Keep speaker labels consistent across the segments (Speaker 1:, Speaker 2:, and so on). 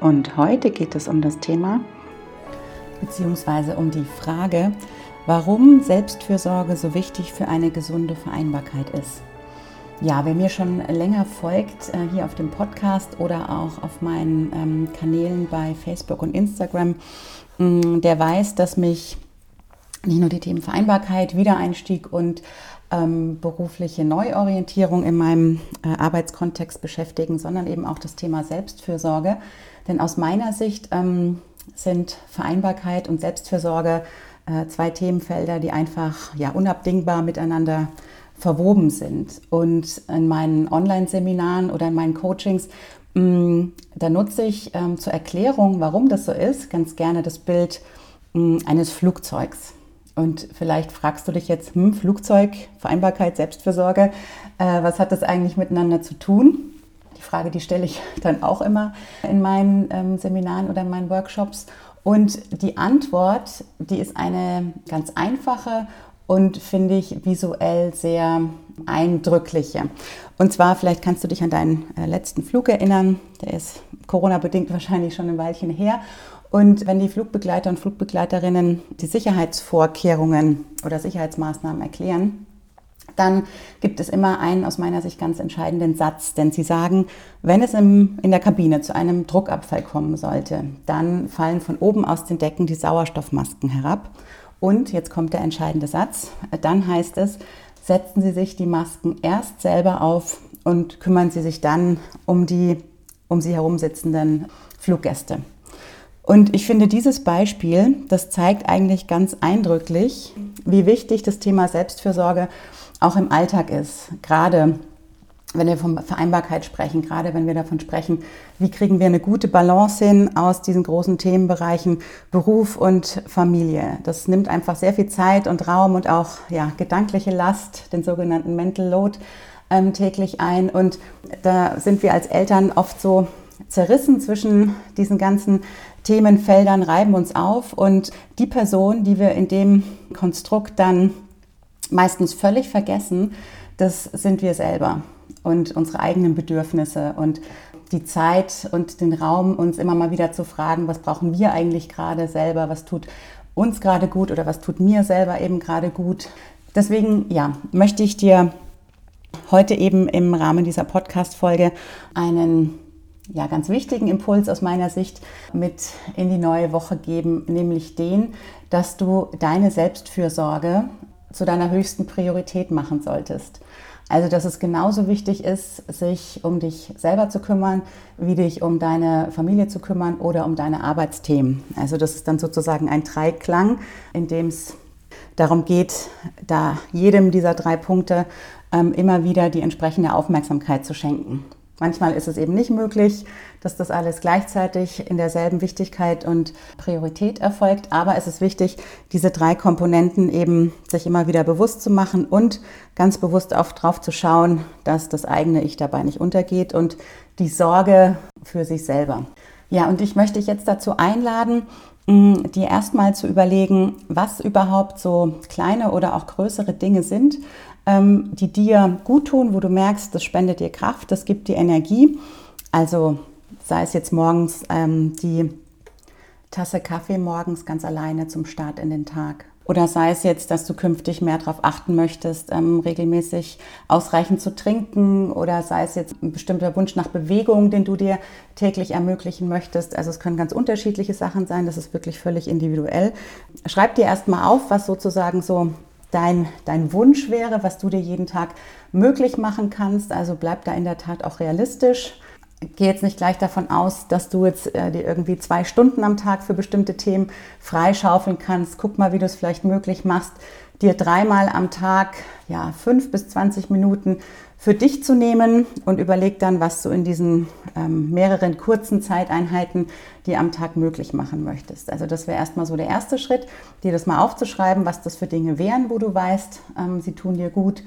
Speaker 1: Und heute geht es um das Thema, beziehungsweise um die Frage, warum Selbstfürsorge so wichtig für eine gesunde Vereinbarkeit ist. Ja, wer mir schon länger folgt, äh, hier auf dem Podcast oder auch auf meinen ähm, Kanälen bei Facebook und Instagram, mm, der weiß, dass mich nicht nur die Themen Vereinbarkeit, Wiedereinstieg und ähm, berufliche Neuorientierung in meinem äh, Arbeitskontext beschäftigen, sondern eben auch das Thema Selbstfürsorge. Denn aus meiner Sicht ähm, sind Vereinbarkeit und Selbstfürsorge äh, zwei Themenfelder, die einfach ja, unabdingbar miteinander verwoben sind. Und in meinen Online-Seminaren oder in meinen Coachings, mh, mm, da nutze ich ähm, zur Erklärung, warum das so ist, ganz gerne das Bild mh, mm, eines Flugzeugs. Und vielleicht fragst du dich jetzt, hm, Flugzeug, Vereinbarkeit, Selbstfürsorge, äh, was hat das eigentlich miteinander zu tun? Die Frage, die stelle ich dann auch immer in meinen ähm, Seminaren oder in meinen Workshops. Und die Antwort, die ist eine ganz einfache und finde ich visuell sehr eindrückliche. Und zwar, vielleicht kannst du dich an deinen äh, letzten Flug erinnern, der ist Corona-bedingt wahrscheinlich schon ein Weilchen her. Und wenn die Flugbegleiter und Flugbegleiterinnen die Sicherheitsvorkehrungen oder Sicherheitsmaßnahmen erklären, dann gibt es immer einen aus meiner Sicht ganz entscheidenden Satz, denn sie sagen, wenn es im, in der Kabine zu einem Druckabfall kommen sollte, dann fallen von oben aus den Decken die Sauerstoffmasken herab. Und jetzt kommt der entscheidende Satz, dann heißt es, setzen Sie sich die Masken erst selber auf und kümmern Sie sich dann um die um Sie herum sitzenden Fluggäste. Und ich finde, dieses Beispiel, das zeigt eigentlich ganz eindrücklich, wie wichtig das Thema Selbstfürsorge auch im Alltag ist. Gerade wenn wir von Vereinbarkeit sprechen, gerade wenn wir davon sprechen, wie kriegen wir eine gute Balance hin aus diesen großen Themenbereichen Beruf und Familie. Das nimmt einfach sehr viel Zeit und Raum und auch ja, gedankliche Last, den sogenannten Mental Load, ähm, täglich ein. Und da sind wir als Eltern oft so zerrissen zwischen diesen ganzen Themenfeldern, reiben uns auf und die Person, die wir in dem Konstrukt dann meistens völlig vergessen, das sind wir selber und unsere eigenen Bedürfnisse und die Zeit und den Raum, uns immer mal wieder zu fragen, was brauchen wir eigentlich gerade selber, was tut uns gerade gut oder was tut mir selber eben gerade gut. Deswegen, ja, möchte ich dir heute eben im Rahmen dieser Podcast-Folge einen ja, ganz wichtigen Impuls aus meiner Sicht mit in die neue Woche geben, nämlich den, dass du deine Selbstfürsorge zu deiner höchsten Priorität machen solltest. Also, dass es genauso wichtig ist, sich um dich selber zu kümmern, wie dich um deine Familie zu kümmern oder um deine Arbeitsthemen. Also, das ist dann sozusagen ein Dreiklang, in dem es darum geht, da jedem dieser drei Punkte ähm, immer wieder die entsprechende Aufmerksamkeit zu schenken. Manchmal ist es eben nicht möglich, dass das alles gleichzeitig in derselben Wichtigkeit und Priorität erfolgt. Aber es ist wichtig, diese drei Komponenten eben sich immer wieder bewusst zu machen und ganz bewusst auch darauf zu schauen, dass das eigene Ich dabei nicht untergeht und die Sorge für sich selber. Ja, und ich möchte dich jetzt dazu einladen, mm, dir erstmal zu überlegen, was überhaupt so kleine oder auch größere Dinge sind, ähm, die dir gut tun, wo du merkst, das spendet dir Kraft, das gibt dir Energie. Also sei es jetzt morgens ähm, die Tasse Kaffee morgens ganz alleine zum Start in den Tag. Oder sei es jetzt, dass du künftig mehr darauf achten möchtest, ähm, regelmäßig ausreichend zu trinken. Oder sei es jetzt ein bestimmter Wunsch nach Bewegung, den du dir täglich ermöglichen möchtest. Also es können ganz unterschiedliche Sachen sein. Das ist wirklich völlig individuell. Schreib dir erstmal auf, was sozusagen so dein, dein Wunsch wäre, was du dir jeden Tag möglich machen kannst. Also bleib da in der Tat auch realistisch gehe jetzt nicht gleich davon aus, dass du jetzt äh, dir irgendwie zwei Stunden am Tag für bestimmte Themen freischaufeln kannst. Guck mal, wie du es vielleicht möglich machst, dir dreimal am Tag ja, fünf bis zwanzig Minuten für dich zu nehmen und überleg dann, was du in diesen ähm, mehreren kurzen Zeiteinheiten dir am Tag möglich machen möchtest. Also das wäre erstmal so der erste Schritt, dir das mal aufzuschreiben, was das für Dinge wären, wo du weißt, ähm, sie tun dir gut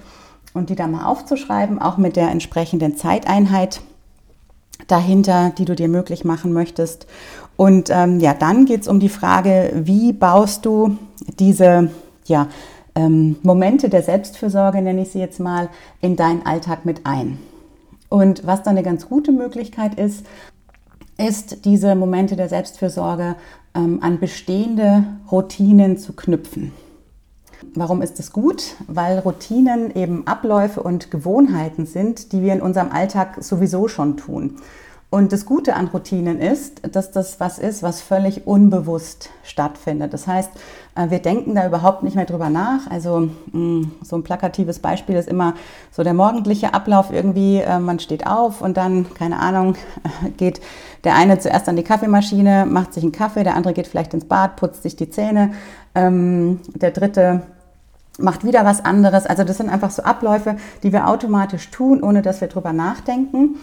Speaker 1: und die da mal aufzuschreiben, auch mit der entsprechenden Zeiteinheit dahinter, die du dir möglich machen möchtest. Und ähm, ja, dann geht es um die Frage, wie baust du diese ja, ähm, Momente der Selbstfürsorge, nenne ich sie jetzt mal, in deinen Alltag mit ein. Und was dann eine ganz gute Möglichkeit ist, ist diese Momente der Selbstfürsorge ähm, an bestehende Routinen zu knüpfen. Warum ist das gut? Weil Routinen eben Abläufe und Gewohnheiten sind, die wir in unserem Alltag sowieso schon tun. Und das Gute an Routinen ist, dass das was ist, was völlig unbewusst stattfindet. Das heißt, äh, wir denken da überhaupt nicht mehr drüber nach. Also mm, so ein plakatives Beispiel ist immer so der morgendliche Ablauf irgendwie. Äh, man steht auf und dann, keine Ahnung, geht der eine zuerst an die Kaffeemaschine, macht sich einen Kaffee, der andere geht vielleicht ins Bad, putzt sich die Zähne, ähm, der dritte macht wieder was anderes. Also das sind einfach so Abläufe, die wir automatisch tun, ohne dass wir drüber nachdenken.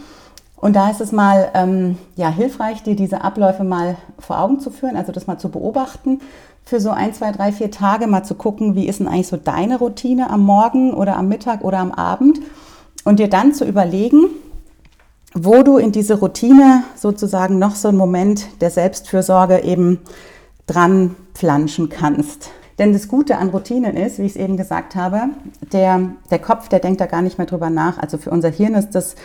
Speaker 1: Und da ist es mal ähm, ja, hilfreich, dir diese Abläufe mal vor Augen zu führen, also das mal zu beobachten, für so ein, zwei, drei, vier Tage mal zu gucken, wie ist denn eigentlich so deine Routine am Morgen oder am Mittag oder am Abend und dir dann zu überlegen, wo du in diese Routine sozusagen noch so einen Moment der Selbstfürsorge eben dran planschen kannst. Denn das Gute an Routinen ist, wie ich es eben gesagt habe, der, der Kopf, der denkt da gar nicht mehr drüber nach. Also für unser Hirn ist das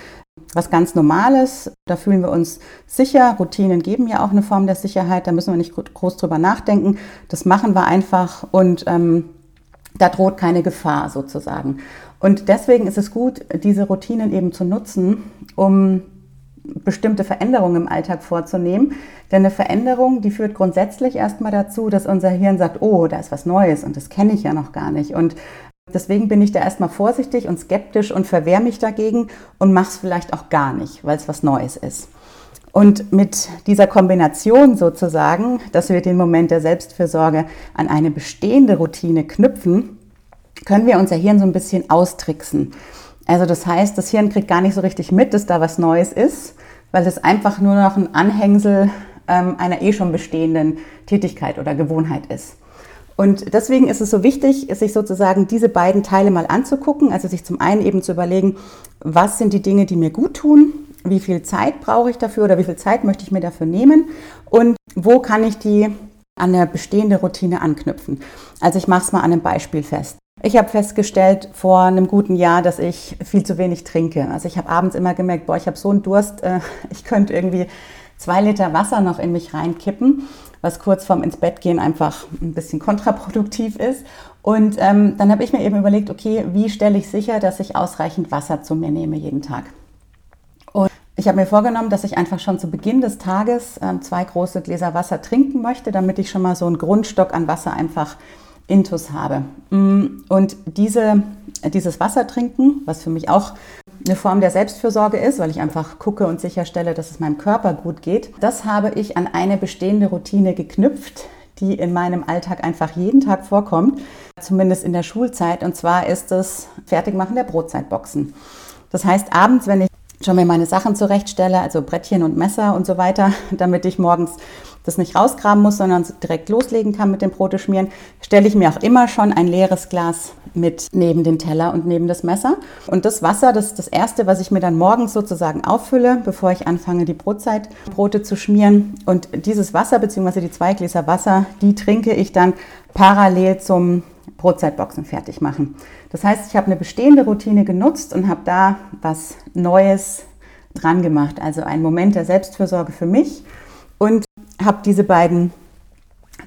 Speaker 1: was ganz Normales. Da fühlen wir uns sicher. Routinen geben ja auch eine Form der Sicherheit. Da müssen wir nicht groß drüber nachdenken. Das machen wir einfach und ähm, da droht keine Gefahr sozusagen. Und deswegen ist es gut, diese Routinen eben zu nutzen, um bestimmte Veränderungen im Alltag vorzunehmen. Denn eine Veränderung, die führt grundsätzlich erstmal dazu, dass unser Hirn sagt, oh, da ist was Neues und das kenne ich ja noch gar nicht. Und Deswegen bin ich da erstmal vorsichtig und skeptisch und verwehre mich dagegen und mache es vielleicht auch gar nicht, weil es was Neues ist. Und mit dieser Kombination sozusagen, dass wir den Moment der Selbstfürsorge an eine bestehende Routine knüpfen, können wir unser Hirn so ein bisschen austricksen. Also das heißt, das Hirn kriegt gar nicht so richtig mit, dass da was Neues ist, weil es einfach nur noch ein Anhängsel ähm, einer eh schon bestehenden Tätigkeit oder Gewohnheit ist. Und deswegen ist es so wichtig, sich sozusagen diese beiden Teile mal anzugucken. Also sich zum einen eben zu überlegen, was sind die Dinge, die mir gut tun, wie viel Zeit brauche ich dafür oder wie viel Zeit möchte ich mir dafür nehmen und wo kann ich die an eine bestehende Routine anknüpfen. Also ich mache es mal an einem Beispiel fest. Ich habe festgestellt vor einem guten Jahr, dass ich viel zu wenig trinke. Also ich habe abends immer gemerkt, boah, ich habe so einen Durst, äh, ich könnte irgendwie zwei Liter Wasser noch in mich reinkippen was kurz vorm ins Bett gehen einfach ein bisschen kontraproduktiv ist. Und ähm, dann habe ich mir eben überlegt, okay, wie stelle ich sicher, dass ich ausreichend Wasser zu mir nehme jeden Tag? Und ich habe mir vorgenommen, dass ich einfach schon zu Beginn des Tages äh, zwei große Gläser Wasser trinken möchte, damit ich schon mal so einen Grundstock an Wasser einfach intus habe. Mm, und diese, dieses Wasser trinken, was für mich auch eine Form der Selbstfürsorge ist, weil ich einfach gucke und sicherstelle, dass es meinem Körper gut geht. Das habe ich an eine bestehende Routine geknüpft, die in meinem Alltag einfach jeden Tag vorkommt, zumindest in der Schulzeit. Und zwar ist das Fertigmachen der Brotzeitboxen. Das heißt, abends, wenn ich schon mir meine Sachen zurechtstelle, also Brettchen und Messer und so weiter, damit ich morgens das nicht rausgraben muss, sondern direkt loslegen kann mit dem Brote schmieren, stelle ich mir auch immer schon ein leeres Glas mit neben den Teller und neben das Messer. Und das Wasser, das ist das Erste, was ich mir dann morgens sozusagen auffülle, bevor ich anfange, die Brotzeitbrote zu schmieren. Und dieses Wasser, beziehungsweise die zwei Gläser Wasser, die trinke ich dann parallel zum Brotzeitboxen fertig machen. Das heißt, ich habe eine bestehende Routine genutzt und habe da was Neues dran gemacht. Also ein Moment der Selbstfürsorge für mich und habe diese beiden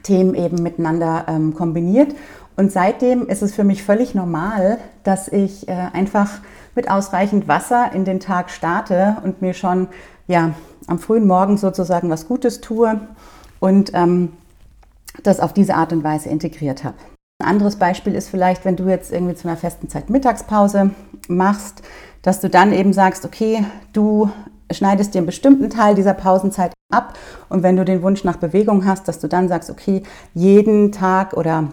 Speaker 1: Themen eben miteinander ähm, kombiniert. Und seitdem ist es für mich völlig normal, dass ich äh, einfach mit ausreichend Wasser in den Tag starte und mir schon ja, am frühen Morgen sozusagen was Gutes tue und ähm, das auf diese Art und Weise integriert habe. Ein anderes Beispiel ist vielleicht, wenn du jetzt irgendwie zu einer festen Zeit Mittagspause machst, dass du dann eben sagst, okay, du schneidest dir einen bestimmten Teil dieser Pausenzeit ab und wenn du den Wunsch nach Bewegung hast, dass du dann sagst, okay, jeden Tag oder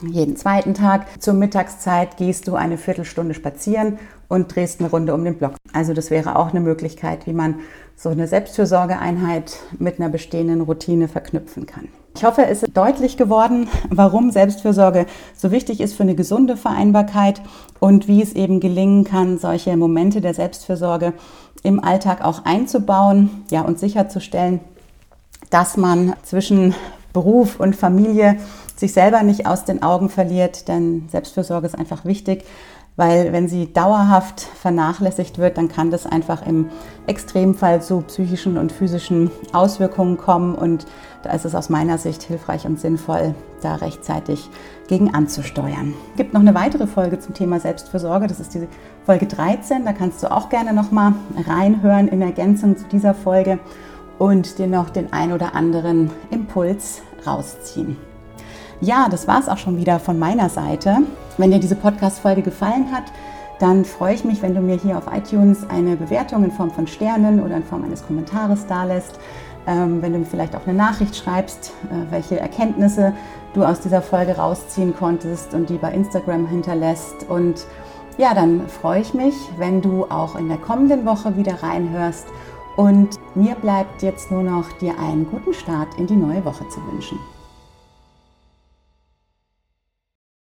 Speaker 1: jeden zweiten Tag zur Mittagszeit gehst du eine Viertelstunde spazieren und drehst eine Runde um den Block. Also das wäre auch eine Möglichkeit, wie man so eine Selbstfürsorgeeinheit mit einer bestehenden Routine verknüpfen kann. Ich hoffe, es ist deutlich geworden, warum Selbstfürsorge so wichtig ist für eine gesunde Vereinbarkeit und wie es eben gelingen kann, solche Momente der Selbstfürsorge im Alltag auch einzubauen ja, und sicherzustellen, dass man zwischen Beruf und Familie sich selber nicht aus den Augen verliert, denn Selbstfürsorge ist einfach wichtig, weil wenn sie dauerhaft vernachlässigt wird, dann kann das einfach im Extremfall zu psychischen und physischen Auswirkungen kommen und da ist es aus meiner Sicht hilfreich und sinnvoll, da rechtzeitig gegen anzusteuern. Es gibt noch eine weitere Folge zum Thema Selbstfürsorge, das ist die Folge 13, da kannst du auch gerne noch mal reinhören in Ergänzung zu dieser Folge und dir noch den ein oder anderen Impuls rausziehen. Ja, das war es auch schon wieder von meiner Seite. Wenn dir diese Podcast-Folge gefallen hat, dann freue ich mich, wenn du mir hier auf iTunes eine Bewertung in Form von Sternen oder in Form eines Kommentares dalässt. Ähm, wenn du mir vielleicht auch eine Nachricht schreibst, äh, welche Erkenntnisse du aus dieser Folge rausziehen konntest und die bei Instagram hinterlässt. Und ja, dann freue ich mich, wenn du auch in der kommenden Woche wieder reinhörst. Und mir bleibt jetzt nur noch dir einen guten Start in die neue Woche zu wünschen.